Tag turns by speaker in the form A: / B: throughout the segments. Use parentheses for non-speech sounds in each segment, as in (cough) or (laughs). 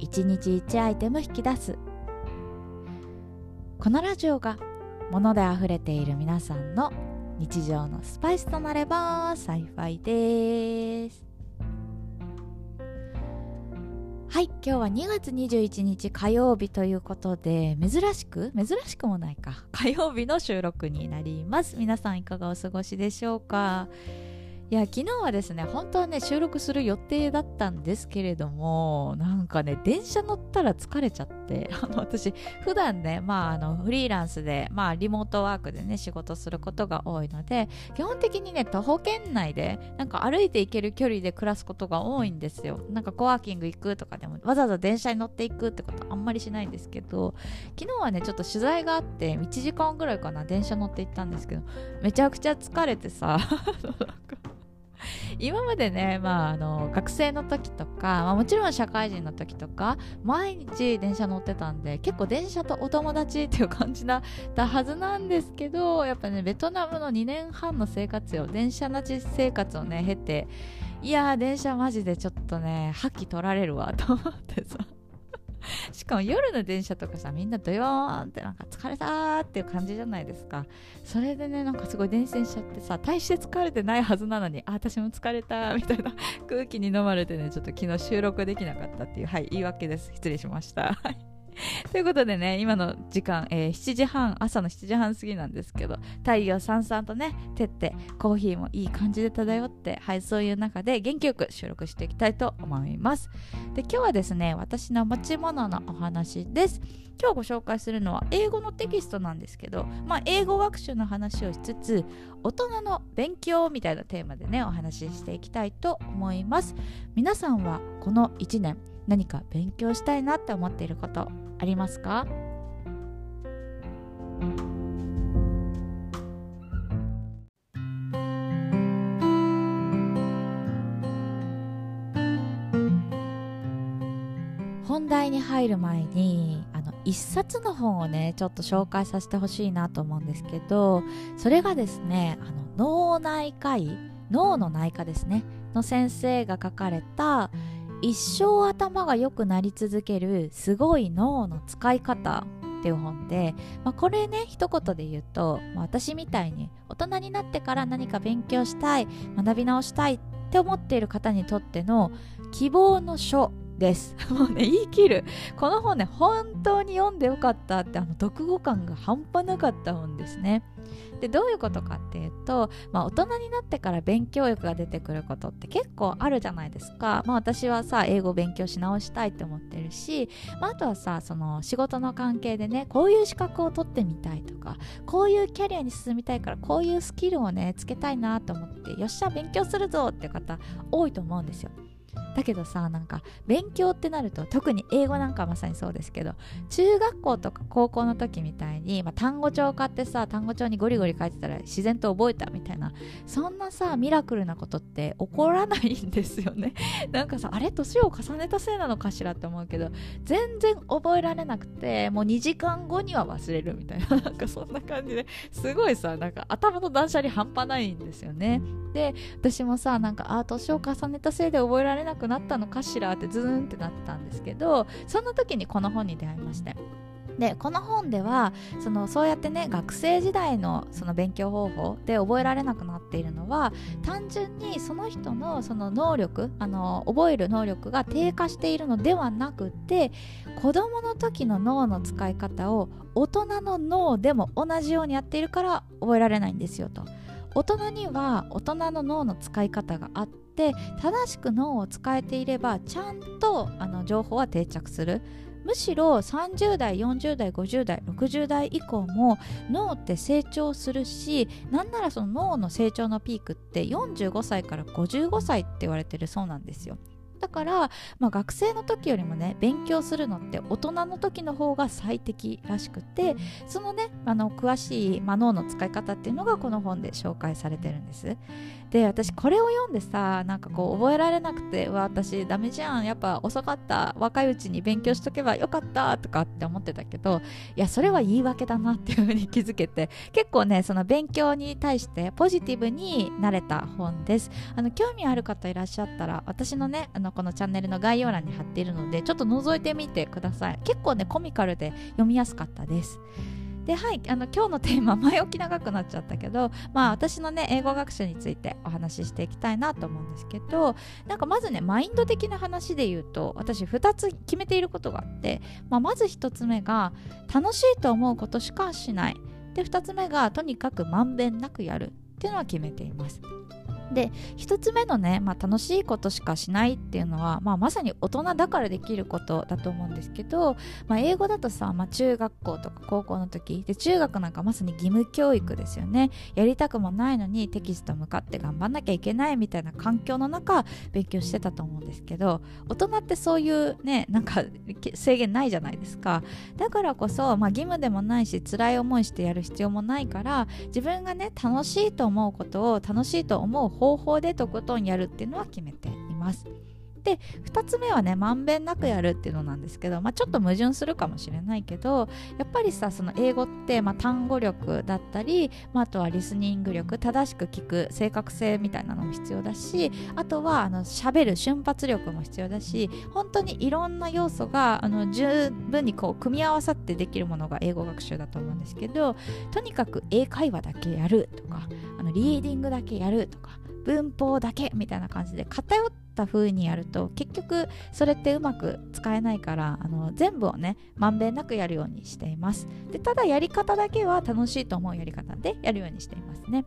A: 1日1アイテム引き出す。このラジオが物であふれている皆さんの日常のスパイスとなれば幸いです。はい今日は2月21日火曜日ということで珍しく珍しくもないか。火曜日の収録になります。皆さんいかがお過ごしでしょうか？いや昨日はですね本当はね収録する予定だったんですけれどもなんかね電車乗ったら疲れちゃって (laughs) あの私普段ねまああのフリーランスでまあリモートワークでね仕事することが多いので基本的にね徒歩圏内でなんか歩いて行ける距離で暮らすことが多いんですよ。なんかコワーキング行くとかでもわざわざ電車に乗っていくってことあんまりしないんですけど昨日はねちょっと取材があって1時間ぐらいかな電車乗って行ったんですけどめちゃくちゃ疲れてさ (laughs) なんか (laughs) 今までね、まあ、あの学生の時とか、まあ、もちろん社会人の時とか毎日電車乗ってたんで結構電車とお友達っていう感じだったはずなんですけどやっぱねベトナムの2年半の生活よ。電車なち生活をね経ていやー電車マジでちょっとね覇気取られるわと思ってさ。(laughs) しかも夜の電車とかさみんなドヨーンってなんか疲れたっていう感じじゃないですか。それでねなんかすごい伝染しちゃってさ大して疲れてないはずなのにあ私も疲れたみたいな (laughs) 空気に飲まれてねちょっと昨日収録できなかったっていうはい言い訳です。失礼しました。(laughs) ということでね、今の時間、えー、7時半、朝の7時半過ぎなんですけど、太陽さんさんとね、照って、コーヒーもいい感じで漂って、はい、そういう中で元気よく収録していきたいと思います。で、今日はですね、私の持ち物のお話です。今日ご紹介するのは英語のテキストなんですけど、まあ、英語学習の話をしつつ大人の勉強みたいなテーマでねお話ししていきたいと思います皆さんはこの1年何か勉強したいなって思っていることありますか？本題に入る前にあの一冊の本をねちょっと紹介させてほしいなと思うんですけどそれがですねあの脳内科医脳の内科ですねの先生が書かれた一生頭が良くなり続けるすごい脳の使い方っていう本で、まあ、これね一言で言うと、まあ、私みたいに大人になってから何か勉強したい学び直したいって思っている方にとっての希望の書です。(laughs) もうね、言い切る。この本ね、本当に読んでよかったって、あの、読後感が半端なかった本ですね。でどういうことかっていうと、まあ、大人になってから勉強欲が出てくることって結構あるじゃないですか、まあ、私はさ英語勉強し直したいって思ってるし、まあ、あとはさその仕事の関係でねこういう資格を取ってみたいとかこういうキャリアに進みたいからこういうスキルをねつけたいなと思ってよっしゃ勉強するぞって方多いと思うんですよ。だけどさなんか勉強ってなると特に英語なんかまさにそうですけど中学校とか高校の時みたいに、まあ、単語帳を買ってさ単語帳にゴリゴリ書いてたら自然と覚えたみたいなそんなさミラクルなことって起こらないんですよね。(laughs) なんかさあれ年を重ねたせいなのかしらって思うけど全然覚えられなくてもう2時間後には忘れるみたいな (laughs) なんかそんな感じですごいさなんか頭の断捨離半端ないんですよね。で私もさなんかあ年を重ねたせいで覚えられなくなったのかしらってズーンってなってたんですけどそんな時にこの本に出会いましてでこの本ではそのそうやってね学生時代のその勉強方法で覚えられなくなっているのは単純にその人のその能力あの覚える能力が低下しているのではなくて子どもの時の脳の使い方を大人の脳でも同じようにやっているから覚えられないんですよと。大人には大人の脳の使い方があって正しく脳を使えていればちゃんとあの情報は定着する。むしろ30代40代50代60代以降も脳って成長するしなんならその脳の成長のピークって45歳から55歳って言われてるそうなんですよ。だから、まあ、学生の時よりもね勉強するのって大人の時の方が最適らしくてそのねあの詳しい、まあ、脳の使い方っていうのがこの本で紹介されてるんです。で私これを読んでさなんかこう覚えられなくてわ私ダメじゃん。やっぱ遅かった。若いうちに勉強しとけばよかったとかって思ってたけどいやそれは言い訳だなっていうふうに気づけて結構ねその勉強に対してポジティブになれた本です。あの興味ある方いらっしゃったら私のねあのこのチャンネルの概要欄に貼っているのでちょっと覗いてみてください。結構ねコミカルで読みやすかったです。ではいあの今日のテーマ (laughs) 前置き長くなっちゃったけどまあ私のね英語学習についてお話ししていきたいなと思うんですけどなんかまずねマインド的な話で言うと私2つ決めていることがあって、まあ、まず1つ目が楽しいと思うことしかしない。で2つ目がとにかくまんべんなくやるっていうのは決めています。で1つ目のね、まあ、楽しいことしかしないっていうのは、まあ、まさに大人だからできることだと思うんですけど、まあ、英語だとさ、まあ、中学校とか高校の時で中学なんかまさに義務教育ですよね。やりたくもないのにテキスト向かって頑張んなきゃいけないみたいな環境の中勉強してたと思うんですけど大人ってそういうねなんか制限ないじゃないですか。だからこそ、まあ、義務でもないし辛い思いしてやる必要もないから自分がね楽しいと思うことを楽しいと思う方法でとことんやるっていうのは決めています。で2つ目はねまんべんなくやるっていうのなんですけど、まあ、ちょっと矛盾するかもしれないけどやっぱりさその英語って、まあ、単語力だったり、まあ、あとはリスニング力正しく聞く正確性みたいなのも必要だしあとはあの喋る瞬発力も必要だし本当にいろんな要素があの十分にこう組み合わさってできるものが英語学習だと思うんですけどとにかく英会話だけやるとかあのリーディングだけやるとか文法だけみたいな感じで偏った風にやると結局それってうまく使えないからあの全部をねまんべんなくやるようにしています。でただやり方だけは楽しいと思うやり方でやるようにしていますね。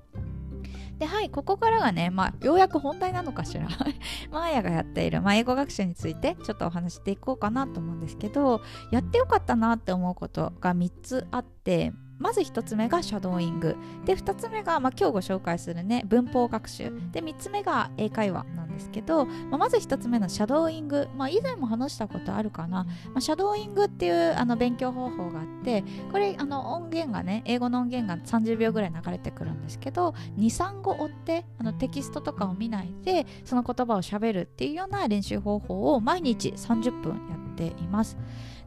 A: ではいここからがね、まあ、ようやく本題なのかしら。(laughs) マーヤがやっている、まあ、英語学習についてちょっとお話していこうかなと思うんですけどやってよかったなって思うことが3つあってまず1つ目がシャドーイング。で2つ目が、まあ、今日ご紹介するね文法学習。で3つ目が英会話なんですけど、まあ、まず1つ目のシャドーイング、まあ、以前も話したことあるかな、まあ、シャドーイングっていうあの勉強方法があってこれあの音源がね英語の音源が30秒ぐらい流れてくるんですけど23語追ってあのテキストとかを見ないでその言葉をしゃべるっていうような練習方法を毎日30分やっています。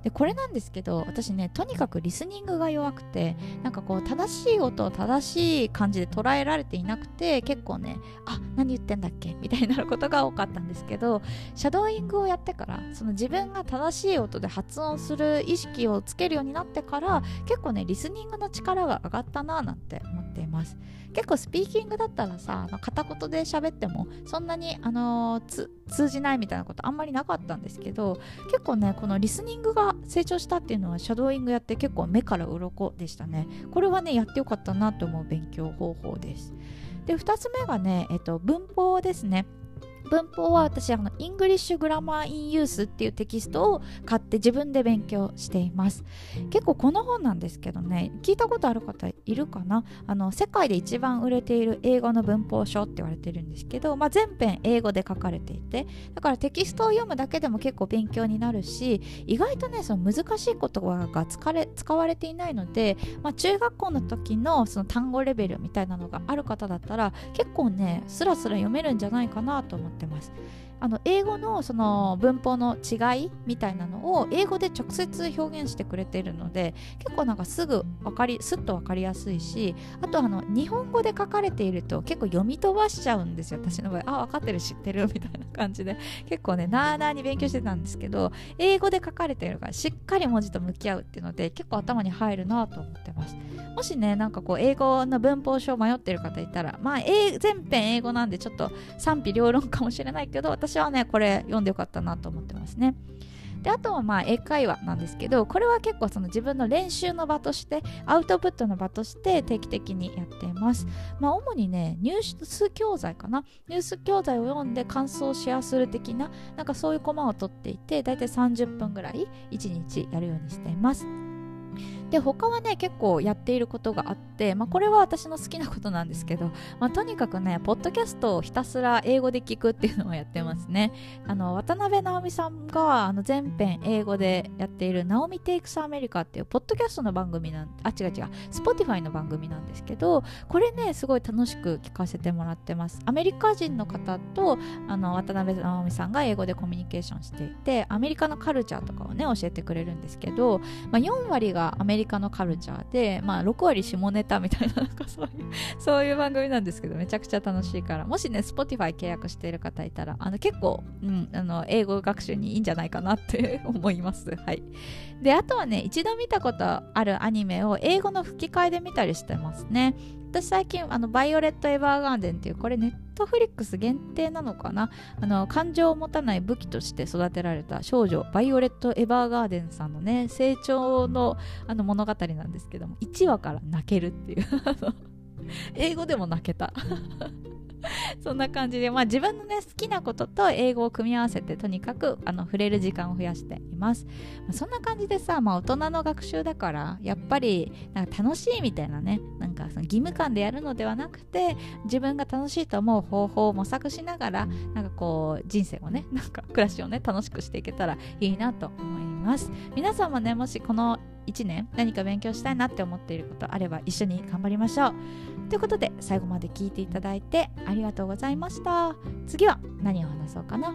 A: でこれなんですけど私ねとにかくリスニングが弱くてなんかこう正しい音を正しい感じで捉えられていなくて結構ねあ何言ってんだっけみたいになることが多かったんですけどシャドーイングをやってからその自分が正しい音で発音する意識をつけるようになってから結構ねリスニングの力が上がったななんて思っています。結構スピーキングだったらさ片言で喋ってもそんなに、あのー、通じないみたいなことあんまりなかったんですけど結構ねこのリスニングが成長したっていうのはシャドーイングやって結構目から鱗でしたね。これはねやってよかったなと思う勉強方法です。で2つ目がね、えっと、文法ですね。文法は私あの English Grammar in Use っていうテキストを買って自分で勉強しています。結構この本なんですけどね聞いたことある方いるかな？あの世界で一番売れている英語の文法書って言われてるんですけど、まあ、全編英語で書かれていてだからテキストを読むだけでも結構勉強になるし意外とねその難しい言葉が使れ使われていないので、まあ、中学校の時のその単語レベルみたいなのがある方だったら結構ねスラスラ読めるんじゃないかなと思ってってます。あの英語のその文法の違いみたいなのを英語で直接表現してくれているので結構なんかすぐ分かりすっと分かりやすいしあとあの日本語で書かれていると結構読み飛ばしちゃうんですよ。私の場合あ分かってる知ってるみたいな感じで。結構ねなーなーに勉強してたんですけど英語で書かれているからしっかり文字と向き合うっていうので結構頭に入るなと思ってます。もしねなんかこう英語の文法書迷ってる方いたらまあ全編英語なんでちょっと賛否両論かもしれないけど私私はねこれ読んでよかったなと思ってますね。であとはまあ英会話なんですけどこれは結構その自分の練習の場としてアウトプットの場として定期的にやっています。まあ主にねニュース教材かな。ニュース教材を読んで感想をシェアする的ななんかそういうコマを取っていてだいたい30分ぐらい1日やるようにしています。で他はね結構やっていることがあって、まあ、これは私の好きなことなんですけど、まあ、とにかくねポッドキャストをひたすら英語で聞くっていうのをやってますね。あの渡辺直美さんがあの全編英語でやっている「ナオミテイクスアメリカ」っていうポッドキャストの番組なんあ違う違う Spotify の番組なんですけどこれねすごい楽しく聞かせてもらってます。アメリカ人の方とあの渡辺直美さんが英語でコミュニケーションしていてアメリカのカルチャーとかをね教えてくれるんですけど、まあ、4割がアメリカメリカのカルチャーで、まあ、6割下ネタみたいななんかそういう (laughs) そういう番組なんですけどめちゃくちゃ楽しいからもしね Spotify 契約している方いたらあの結構、うん、あの英語学習にいいんじゃないかなって (laughs) 思います。はい、であとはね一度見たことあるアニメを英語の吹き替えで見たりしてますね。私最近あのバイオレット・エヴァーガーデンっていうこれネットフリックス限定なのかな？あの感情を持たない武器として育てられた少女バイオレット・エヴァーガーデンさんのね成長のあの物語なんですけども1話から泣けるっていう。英語でも泣けた。(laughs) そんな感じで、まあ、自分のね好きなことと英語を組み合わせてとにかくあの触れる時間を増やしています、ま、そんな感じでさ、まあ、大人の学習だからやっぱりなんか楽しいみたいなねなんかその義務感でやるのではなくて自分が楽しいと思う方法を模索しながらなんかこう人生をねなんか暮らしをね楽しくしていけたらいいなと思います。皆さんもねもしこの1年何か勉強したいなって思っていることあれば一緒に頑張りましょう。ということで最後まで聞いていただいてありがとうございました。次は何を話そうかな。